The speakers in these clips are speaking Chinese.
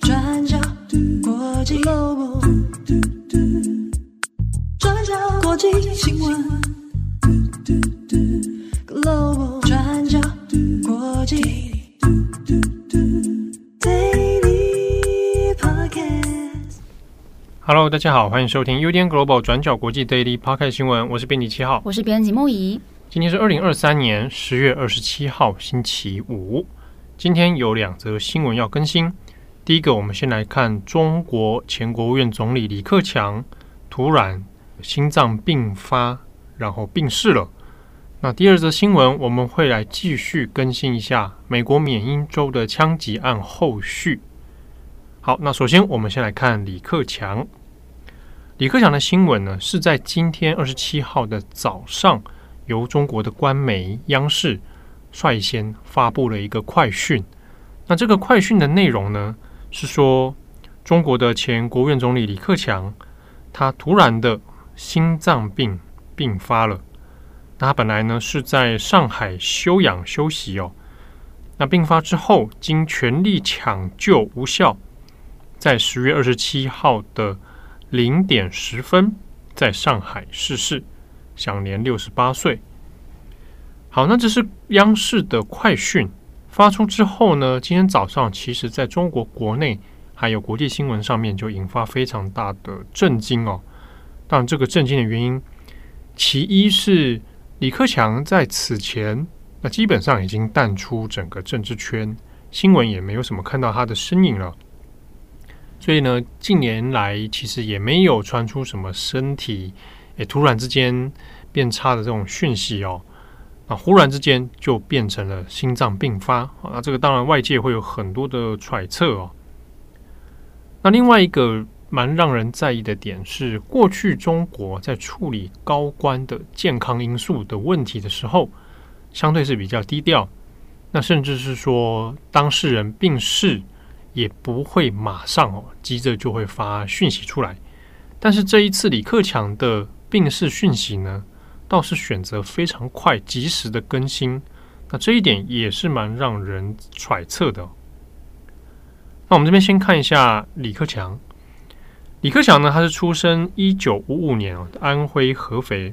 转角国际 Global，转角国际新闻 Global，转角国际 Daily Podcast。Hello，大家好，欢迎收听 UDN Global 转角国际 Daily Podcast 新闻，我是编辑七号，我是编辑木仪。今天是二零二三年十月二十七号，星期五。今天有两则新闻要更新。第一个，我们先来看中国前国务院总理李克强突然心脏病发，然后病逝了。那第二则新闻，我们会来继续更新一下美国缅因州的枪击案后续。好，那首先我们先来看李克强。李克强的新闻呢，是在今天二十七号的早上。由中国的官媒央视率先发布了一个快讯。那这个快讯的内容呢，是说中国的前国务院总理李克强，他突然的心脏病病发了。那他本来呢是在上海休养休息哦。那病发之后，经全力抢救无效，在十月二十七号的零点十分，在上海逝世。享年六十八岁。好，那这是央视的快讯发出之后呢，今天早上其实在中国国内还有国际新闻上面就引发非常大的震惊哦。当然，这个震惊的原因，其一是李克强在此前那基本上已经淡出整个政治圈，新闻也没有什么看到他的身影了。所以呢，近年来其实也没有传出什么身体。诶突然之间变差的这种讯息哦，啊忽然之间就变成了心脏病发，那这个当然外界会有很多的揣测哦。那另外一个蛮让人在意的点是，过去中国在处理高官的健康因素的问题的时候，相对是比较低调，那甚至是说当事人病逝也不会马上哦急着就会发讯息出来，但是这一次李克强的。病逝讯息呢，倒是选择非常快、及时的更新，那这一点也是蛮让人揣测的。那我们这边先看一下李克强。李克强呢，他是出生一九五五年哦，安徽合肥。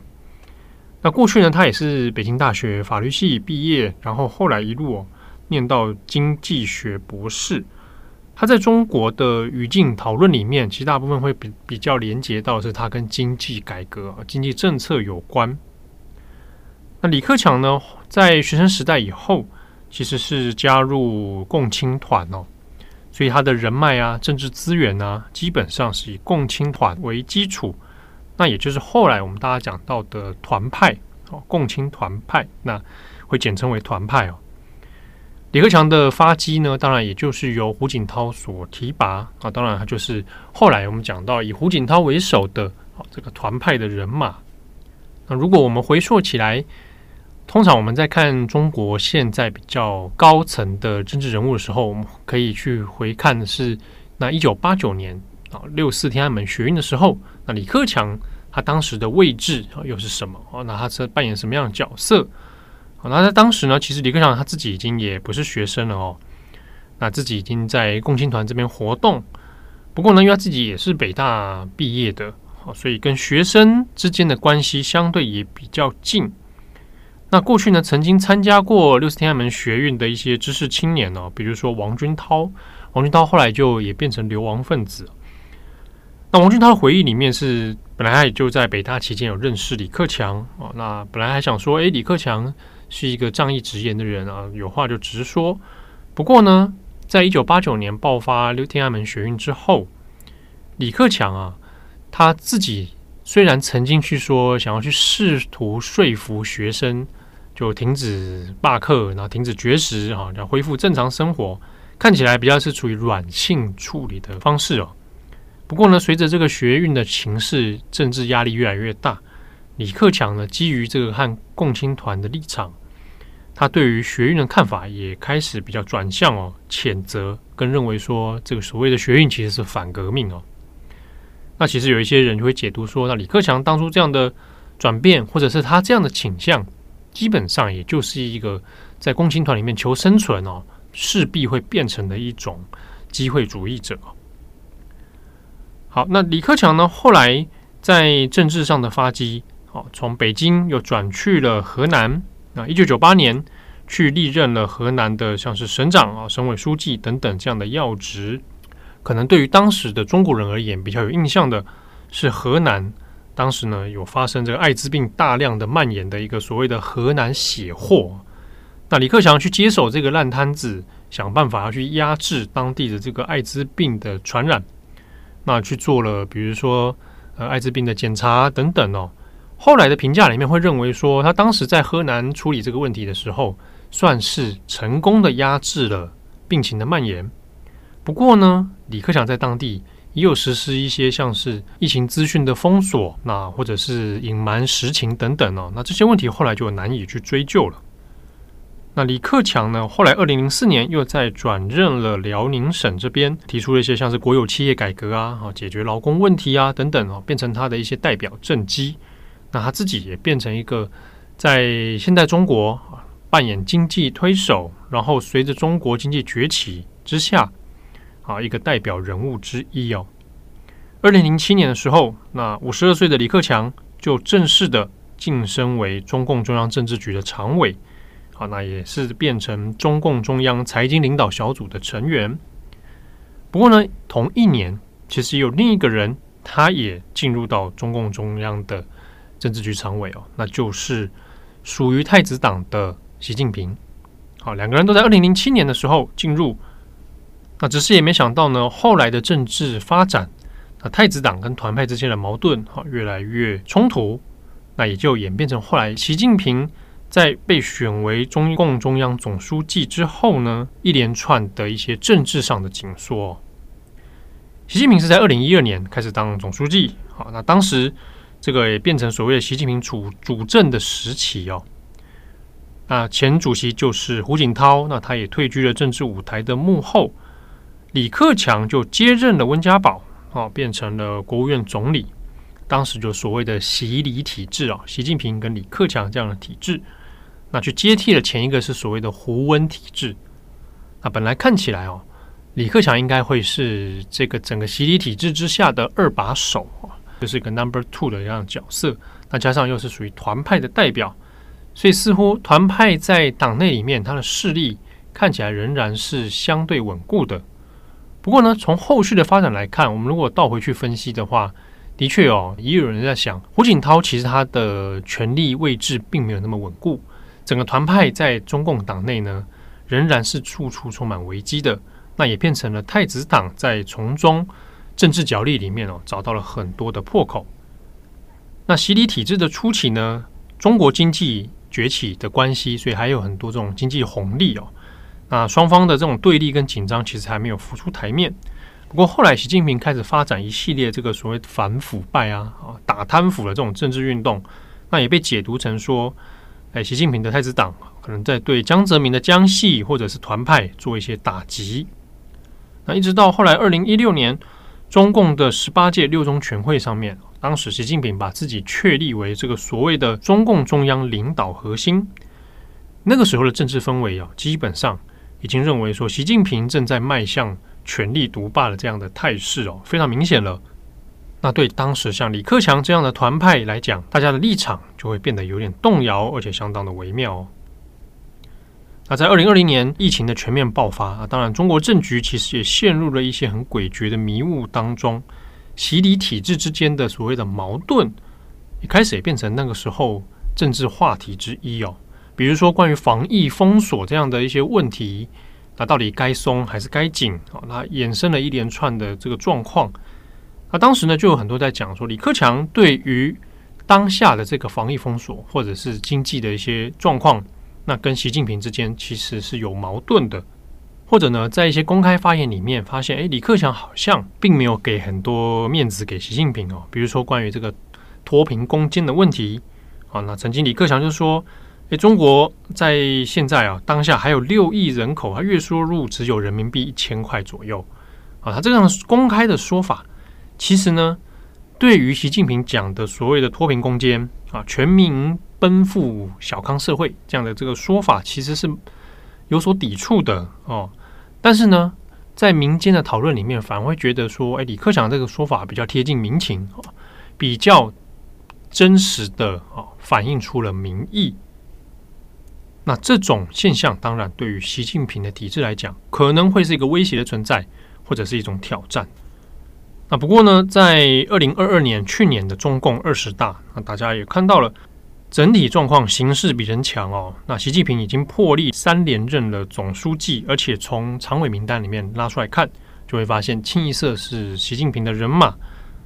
那过去呢，他也是北京大学法律系毕业，然后后来一路，念到经济学博士。他在中国的语境讨论里面，其实大部分会比比较连接到是他跟经济改革、经济政策有关。那李克强呢，在学生时代以后，其实是加入共青团哦，所以他的人脉啊、政治资源啊，基本上是以共青团为基础。那也就是后来我们大家讲到的团派哦，共青团派，那会简称为团派哦。李克强的发迹呢，当然也就是由胡锦涛所提拔啊。当然，他就是后来我们讲到以胡锦涛为首的啊这个团派的人马。那如果我们回溯起来，通常我们在看中国现在比较高层的政治人物的时候，我们可以去回看的是那一九八九年啊六四天安门学运的时候，那李克强他当时的位置啊又是什么啊？那他是扮演什么样的角色？那在当时呢，其实李克强他自己已经也不是学生了哦，那自己已经在共青团这边活动。不过呢，因为他自己也是北大毕业的，所以跟学生之间的关系相对也比较近。那过去呢，曾经参加过六四天安门学运的一些知识青年哦，比如说王军涛，王军涛后来就也变成流亡分子。那王军涛的回忆里面是，本来他也就在北大期间有认识李克强哦，那本来还想说，诶，李克强。是一个仗义直言的人啊，有话就直说。不过呢，在一九八九年爆发六天安门学运之后，李克强啊，他自己虽然曾经去说想要去试图说服学生，就停止罢课，然后停止绝食啊，要恢复正常生活，看起来比较是处于软性处理的方式哦。不过呢，随着这个学运的情势，政治压力越来越大。李克强呢，基于这个和共青团的立场，他对于学运的看法也开始比较转向哦，谴责跟认为说这个所谓的学运其实是反革命哦。那其实有一些人就会解读说，那李克强当初这样的转变，或者是他这样的倾向，基本上也就是一个在共青团里面求生存哦，势必会变成的一种机会主义者。好，那李克强呢，后来在政治上的发迹，好，从北京又转去了河南。那一九九八年去历任了河南的像是省长啊、省委书记等等这样的要职。可能对于当时的中国人而言，比较有印象的是河南当时呢有发生这个艾滋病大量的蔓延的一个所谓的河南血祸。那李克强去接手这个烂摊子，想办法要去压制当地的这个艾滋病的传染。那去做了，比如说呃艾滋病的检查等等哦。后来的评价里面会认为说，他当时在河南处理这个问题的时候，算是成功的压制了病情的蔓延。不过呢，李克强在当地也有实施一些像是疫情资讯的封锁，那或者是隐瞒实情等等哦。那这些问题后来就难以去追究了。那李克强呢，后来二零零四年又在转任了辽宁省这边，提出了一些像是国有企业改革啊，啊，解决劳工问题啊等等哦，变成他的一些代表政绩。那他自己也变成一个在现代中国扮演经济推手，然后随着中国经济崛起之下啊，一个代表人物之一哦。二零零七年的时候，那五十二岁的李克强就正式的晋升为中共中央政治局的常委，好，那也是变成中共中央财经领导小组的成员。不过呢，同一年其实有另一个人，他也进入到中共中央的。政治局常委哦，那就是属于太子党的习近平。好，两个人都在二零零七年的时候进入，那只是也没想到呢，后来的政治发展，那太子党跟团派之间的矛盾哈越来越冲突，那也就演变成后来习近平在被选为中共中央总书记之后呢，一连串的一些政治上的紧缩。习近平是在二零一二年开始当总书记，好，那当时。这个也变成所谓的习近平主主政的时期哦。那前主席就是胡锦涛，那他也退居了政治舞台的幕后。李克强就接任了温家宝，哦，变成了国务院总理。当时就所谓的习李体制啊，习近平跟李克强这样的体制，那去接替了前一个是所谓的胡温体制。那本来看起来哦，李克强应该会是这个整个习李体制之下的二把手啊。就是一个 number two 的这样角色，那加上又是属于团派的代表，所以似乎团派在党内里面，他的势力看起来仍然是相对稳固的。不过呢，从后续的发展来看，我们如果倒回去分析的话，的确哦，也有人在想，胡锦涛其实他的权力位置并没有那么稳固，整个团派在中共党内呢，仍然是处处充满危机的。那也变成了太子党在从中。政治角力里面哦，找到了很多的破口。那习李体制的初期呢，中国经济崛起的关系，所以还有很多这种经济红利哦。那双方的这种对立跟紧张，其实还没有浮出台面。不过后来习近平开始发展一系列这个所谓反腐败啊、啊打贪腐的这种政治运动，那也被解读成说，哎，习近平的太子党可能在对江泽民的江系或者是团派做一些打击。那一直到后来二零一六年。中共的十八届六中全会上面，当时习近平把自己确立为这个所谓的中共中央领导核心。那个时候的政治氛围啊，基本上已经认为说，习近平正在迈向权力独霸的这样的态势哦，非常明显了。那对当时像李克强这样的团派来讲，大家的立场就会变得有点动摇，而且相当的微妙哦。那在二零二零年疫情的全面爆发啊，当然中国政局其实也陷入了一些很诡谲的迷雾当中，习李体制之间的所谓的矛盾，一开始也变成那个时候政治话题之一哦。比如说关于防疫封锁这样的一些问题，那到底该松还是该紧啊？那衍生了一连串的这个状况。那当时呢，就有很多在讲说，李克强对于当下的这个防疫封锁或者是经济的一些状况。那跟习近平之间其实是有矛盾的，或者呢，在一些公开发言里面发现，诶，李克强好像并没有给很多面子给习近平哦。比如说关于这个脱贫攻坚的问题啊，那曾经李克强就说，诶，中国在现在啊当下还有六亿人口，他月收入只有人民币一千块左右啊，他这样公开的说法，其实呢，对于习近平讲的所谓的脱贫攻坚啊，全民。奔赴小康社会这样的这个说法，其实是有所抵触的哦。但是呢，在民间的讨论里面，反而会觉得说，哎，李克强这个说法比较贴近民情，比较真实的啊，反映出了民意。那这种现象，当然对于习近平的体制来讲，可能会是一个威胁的存在，或者是一种挑战。那不过呢，在二零二二年去年的中共二十大，那大家也看到了整体状况，形势比人强哦。那习近平已经破例三连任了总书记，而且从常委名单里面拉出来看，就会发现清一色是习近平的人马。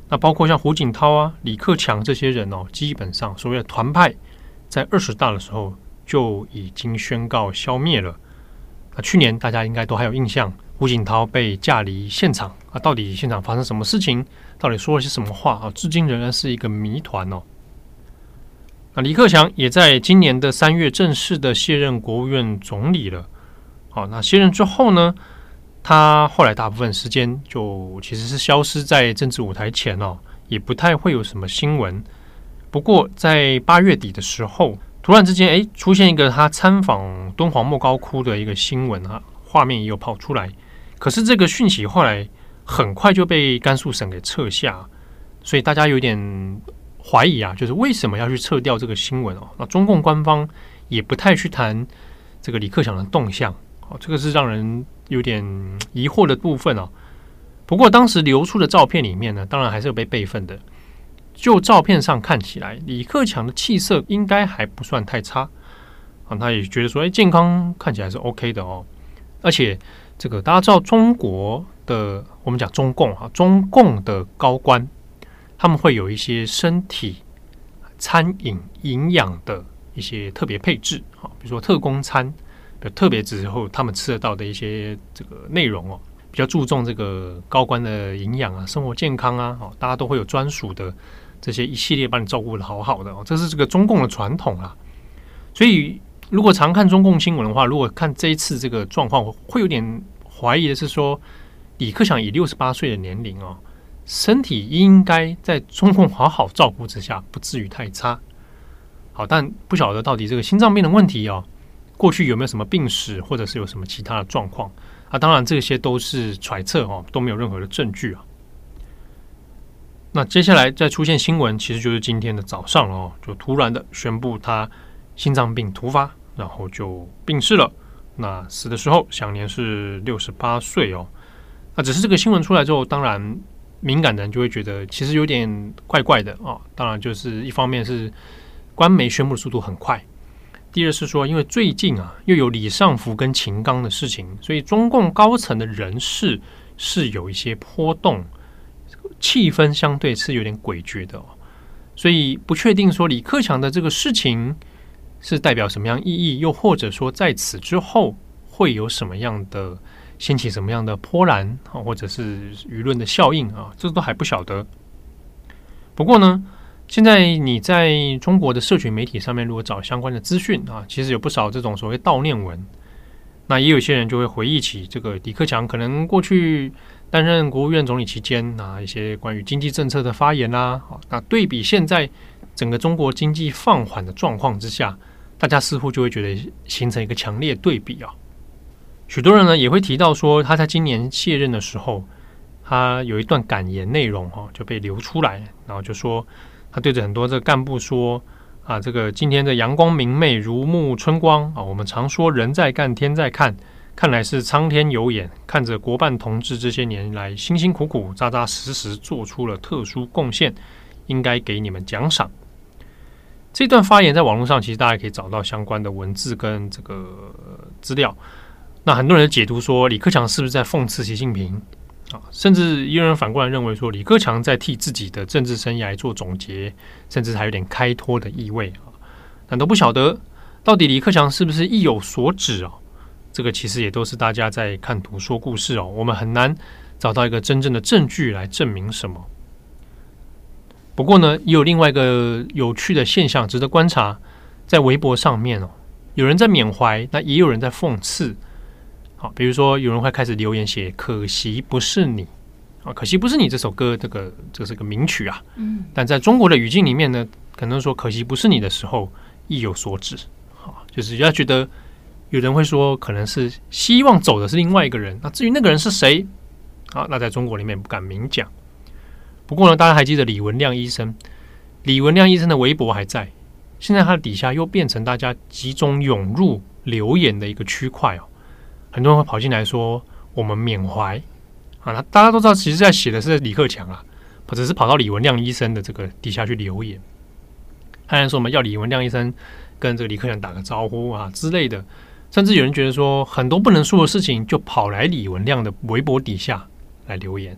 那包括像胡锦涛啊、李克强这些人哦，基本上所谓的团派，在二十大的时候就已经宣告消灭了。那去年大家应该都还有印象。胡锦涛被架离现场啊，到底现场发生什么事情？到底说了些什么话啊？至今仍然是一个谜团哦。那李克强也在今年的三月正式的卸任国务院总理了。好，那卸任之后呢，他后来大部分时间就其实是消失在政治舞台前哦，也不太会有什么新闻。不过在八月底的时候，突然之间哎，出现一个他参访敦煌莫高窟的一个新闻啊，画面也有跑出来。可是这个讯息后来很快就被甘肃省给撤下，所以大家有点怀疑啊，就是为什么要去撤掉这个新闻哦？那中共官方也不太去谈这个李克强的动向哦，这个是让人有点疑惑的部分哦。不过当时流出的照片里面呢，当然还是有被备份的。就照片上看起来，李克强的气色应该还不算太差啊，他也觉得说，哎，健康看起来是 OK 的哦，而且。这个大家知道，中国的我们讲中共啊，中共的高官他们会有一些身体餐饮营养的一些特别配置啊，比如说特供餐，特别之后他们吃得到的一些这个内容哦，比较注重这个高官的营养啊、生活健康啊，哦，大家都会有专属的这些一系列把你照顾得好好的哦，这是这个中共的传统啊，所以。如果常看中共新闻的话，如果看这一次这个状况，会有点怀疑的是说，李克强以六十八岁的年龄哦，身体应该在中共好好照顾之下，不至于太差。好，但不晓得到底这个心脏病的问题哦，过去有没有什么病史，或者是有什么其他的状况啊？当然这些都是揣测哦，都没有任何的证据啊。那接下来再出现新闻，其实就是今天的早上哦，就突然的宣布他心脏病突发。然后就病逝了，那死的时候享年是六十八岁哦。那只是这个新闻出来之后，当然敏感的人就会觉得其实有点怪怪的啊。当然就是一方面是官媒宣布的速度很快，第二是说因为最近啊又有李尚福跟秦刚的事情，所以中共高层的人事是有一些波动，气氛相对是有点诡谲的哦。所以不确定说李克强的这个事情。是代表什么样意义？又或者说，在此之后会有什么样的掀起什么样的波澜啊，或者是舆论的效应啊？这都还不晓得。不过呢，现在你在中国的社群媒体上面，如果找相关的资讯啊，其实有不少这种所谓悼念文。那也有些人就会回忆起这个李克强可能过去担任国务院总理期间啊，一些关于经济政策的发言啦。啊，那对比现在整个中国经济放缓的状况之下。大家似乎就会觉得形成一个强烈对比啊，许多人呢也会提到说，他在今年卸任的时候，他有一段感言内容哈就被流出来，然后就说他对着很多这个干部说啊，这个今天的阳光明媚如沐春光啊，我们常说人在干天在看，看来是苍天有眼，看着国办同志这些年来辛辛苦苦、扎扎实实做出了特殊贡献，应该给你们奖赏。这段发言在网络上，其实大家可以找到相关的文字跟这个资料。那很多人解读说，李克强是不是在讽刺习近平啊？甚至也有人反过来认为说，李克强在替自己的政治生涯做总结，甚至还有点开脱的意味啊。但都不晓得到底李克强是不是意有所指啊？这个其实也都是大家在看图说故事哦。我们很难找到一个真正的证据来证明什么。不过呢，也有另外一个有趣的现象值得观察，在微博上面哦，有人在缅怀，那也有人在讽刺。好，比如说有人会开始留言写“可惜不是你”，啊，“可惜不是你”这首歌，这个这是个名曲啊。嗯。但在中国的语境里面呢，可能说“可惜不是你”的时候意有所指，好，就是要觉得有人会说可能是希望走的是另外一个人。那至于那个人是谁？啊，那在中国里面不敢明讲。不过呢，大家还记得李文亮医生？李文亮医生的微博还在，现在他的底下又变成大家集中涌入留言的一个区块哦。很多人会跑进来说：“我们缅怀啊！”那大家都知道，其实在写的是李克强啊，或者是跑到李文亮医生的这个底下去留言。还说我们要李文亮医生跟这个李克强打个招呼啊之类的，甚至有人觉得说很多不能说的事情就跑来李文亮的微博底下来留言，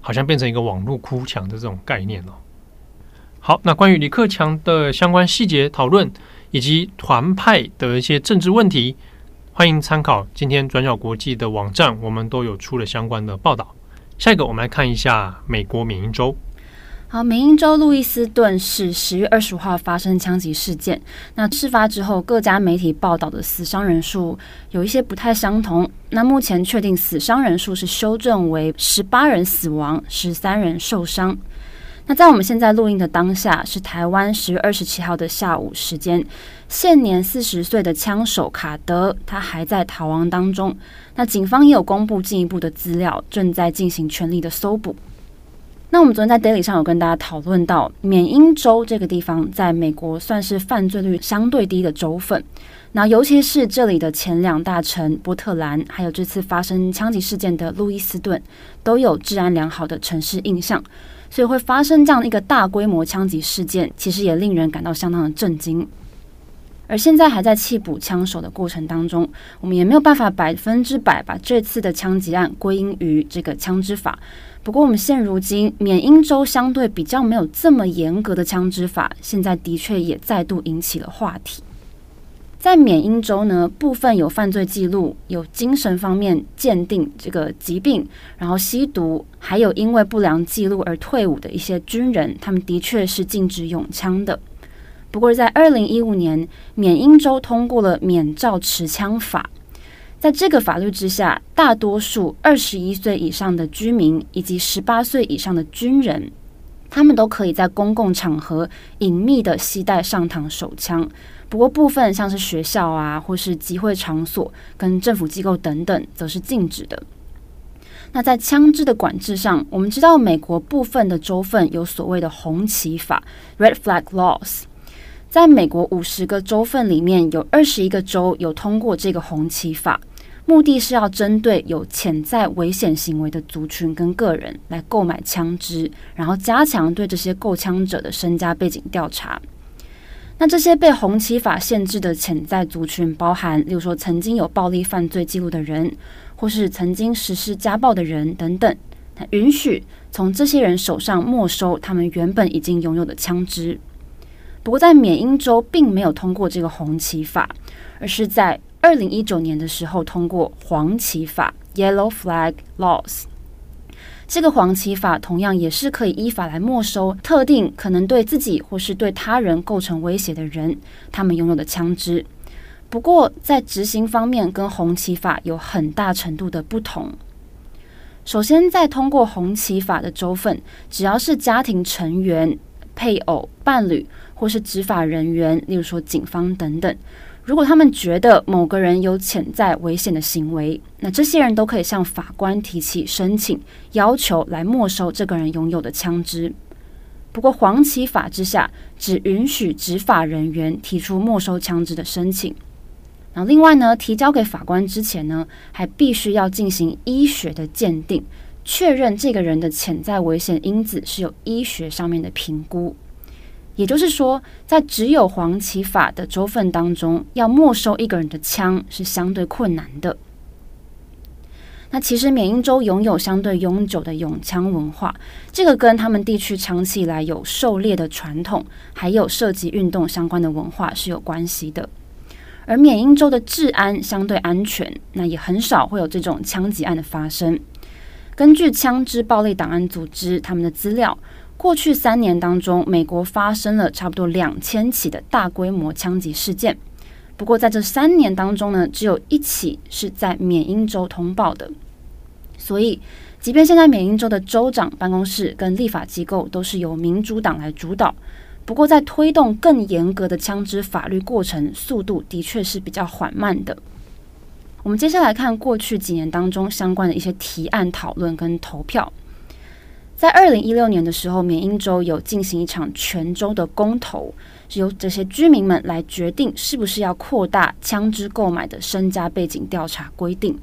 好像变成一个网络哭墙的这种概念哦。好，那关于李克强的相关细节讨论以及团派的一些政治问题，欢迎参考今天转角国际的网站，我们都有出了相关的报道。下一个，我们来看一下美国缅因州。好，美英州路易斯顿市十月二十五号发生枪击事件。那事发之后，各家媒体报道的死伤人数有一些不太相同。那目前确定死伤人数是修正为十八人死亡，十三人受伤。那在我们现在录音的当下，是台湾十月二十七号的下午时间。现年四十岁的枪手卡德，他还在逃亡当中。那警方也有公布进一步的资料，正在进行全力的搜捕。那我们昨天在 Daily 上有跟大家讨论到，缅因州这个地方在美国算是犯罪率相对低的州份。那尤其是这里的前两大城波特兰，还有这次发生枪击事件的路易斯顿，都有治安良好的城市印象。所以会发生这样一个大规模枪击事件，其实也令人感到相当的震惊。而现在还在缉捕枪手的过程当中，我们也没有办法百分之百把这次的枪击案归因于这个枪支法。不过，我们现如今缅因州相对比较没有这么严格的枪支法，现在的确也再度引起了话题。在缅因州呢，部分有犯罪记录、有精神方面鉴定这个疾病，然后吸毒，还有因为不良记录而退伍的一些军人，他们的确是禁止拥枪的。不过，在二零一五年，缅因州通过了免照持枪法。在这个法律之下，大多数二十一岁以上的居民以及十八岁以上的军人，他们都可以在公共场合隐秘的携带上膛手枪。不过，部分像是学校啊，或是集会场所跟政府机构等等，则是禁止的。那在枪支的管制上，我们知道美国部分的州份有所谓的红旗法 （Red Flag Laws）。在美国五十个州份里面，有二十一个州有通过这个红旗法。目的是要针对有潜在危险行为的族群跟个人来购买枪支，然后加强对这些购枪者的身家背景调查。那这些被红旗法限制的潜在族群，包含例如说曾经有暴力犯罪记录的人，或是曾经实施家暴的人等等。那允许从这些人手上没收他们原本已经拥有的枪支。不过，在缅因州并没有通过这个红旗法，而是在二零一九年的时候，通过黄旗法 （Yellow Flag Laws）。这个黄旗法同样也是可以依法来没收特定可能对自己或是对他人构成威胁的人他们拥有的枪支。不过，在执行方面跟红旗法有很大程度的不同。首先，在通过红旗法的州份，只要是家庭成员、配偶、伴侣或是执法人员，例如说警方等等。如果他们觉得某个人有潜在危险的行为，那这些人都可以向法官提起申请，要求来没收这个人拥有的枪支。不过，黄旗法之下，只允许执法人员提出没收枪支的申请。那，另外呢，提交给法官之前呢，还必须要进行医学的鉴定，确认这个人的潜在危险因子是有医学上面的评估。也就是说，在只有黄旗法的州份当中，要没收一个人的枪是相对困难的。那其实缅因州拥有相对悠久的拥枪文化，这个跟他们地区长期以来有狩猎的传统，还有射击运动相关的文化是有关系的。而缅因州的治安相对安全，那也很少会有这种枪击案的发生。根据枪支暴力档案组织他们的资料。过去三年当中，美国发生了差不多两千起的大规模枪击事件。不过，在这三年当中呢，只有一起是在缅因州通报的。所以，即便现在缅因州的州长办公室跟立法机构都是由民主党来主导，不过在推动更严格的枪支法律过程，速度的确是比较缓慢的。我们接下来看过去几年当中相关的一些提案讨论跟投票。在二零一六年的时候，缅因州有进行一场全州的公投，是由这些居民们来决定是不是要扩大枪支购买的身家背景调查规定。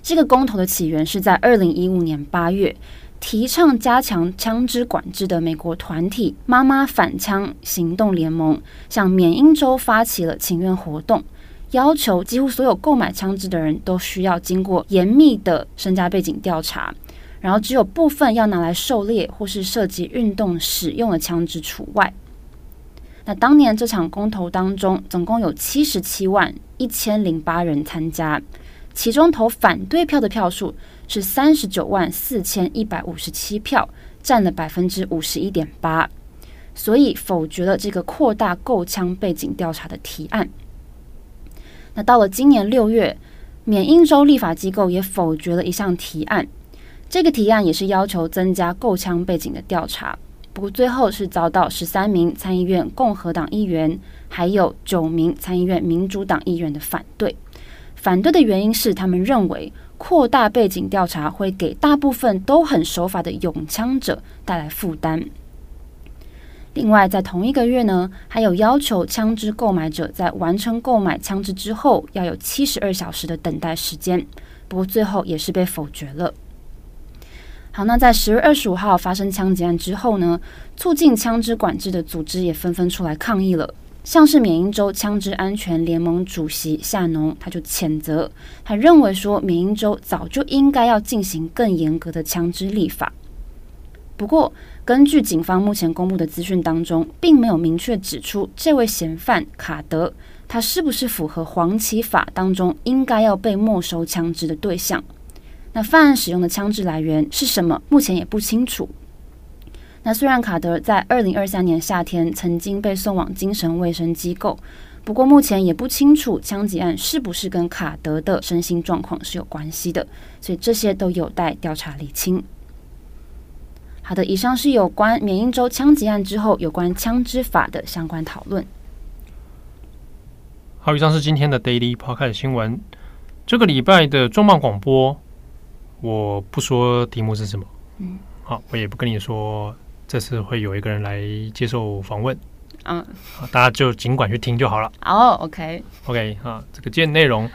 这个公投的起源是在二零一五年八月，提倡加强枪支管制的美国团体“妈妈反枪行动联盟”向缅因州发起了请愿活动，要求几乎所有购买枪支的人都需要经过严密的身家背景调查。然后只有部分要拿来狩猎或是涉及运动使用的枪支除外。那当年这场公投当中，总共有七十七万一千零八人参加，其中投反对票的票数是三十九万四千一百五十七票，占了百分之五十一点八，所以否决了这个扩大购枪背景调查的提案。那到了今年六月，缅因州立法机构也否决了一项提案。这个提案也是要求增加购枪背景的调查，不过最后是遭到十三名参议院共和党议员，还有九名参议院民主党议员的反对。反对的原因是他们认为扩大背景调查会给大部分都很守法的拥枪者带来负担。另外，在同一个月呢，还有要求枪支购买者在完成购买枪支之后要有七十二小时的等待时间，不过最后也是被否决了。好，那在十月二十五号发生枪击案之后呢，促进枪支管制的组织也纷纷出来抗议了。像是缅因州枪支安全联盟主席夏农，他就谴责，他认为说缅因州早就应该要进行更严格的枪支立法。不过，根据警方目前公布的资讯当中，并没有明确指出这位嫌犯卡德他是不是符合黄旗法当中应该要被没收枪支的对象。那犯案使用的枪支来源是什么？目前也不清楚。那虽然卡德在二零二三年夏天曾经被送往精神卫生机构，不过目前也不清楚枪击案是不是跟卡德的身心状况是有关系的，所以这些都有待调查理清。好的，以上是有关缅因州枪击案之后有关枪支法的相关讨论。好，以上是今天的 Daily Podcast 新闻。这个礼拜的重磅广播。我不说题目是什么，嗯，好，我也不跟你说这次会有一个人来接受访问，嗯，大家就尽管去听就好了。哦，OK，OK，啊，这个节目内容，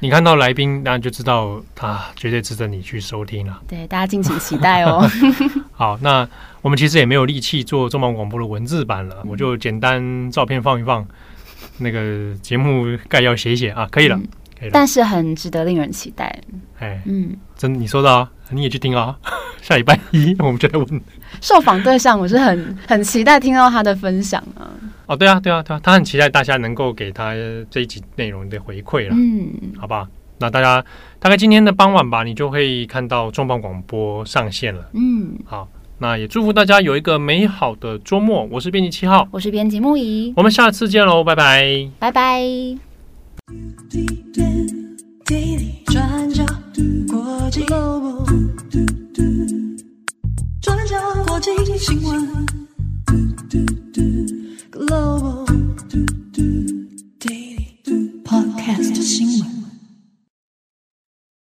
你看到来宾，当然就知道他绝对值得你去收听了。对，大家敬请期待哦。好，那我们其实也没有力气做重磅广播的文字版了，嗯，我就简单照片放一放，那个节目概要写一写啊，可以了。嗯但是很值得令人期待，哎，嗯，真你说的啊，你也去听啊，下礼拜一我们就来问。受访对象，我是很很期待听到他的分享啊。哦，对啊，对啊，对啊，他很期待大家能够给他这一集内容的回馈了，嗯，好吧，那大家大概今天的傍晚吧，你就会看到重磅广播上线了，嗯，好，那也祝福大家有一个美好的周末。我是编辑七号，我是编辑木仪，我们下次见喽，拜拜，拜拜。转角国际 Global，转角国际新闻。Global Podcast 新闻。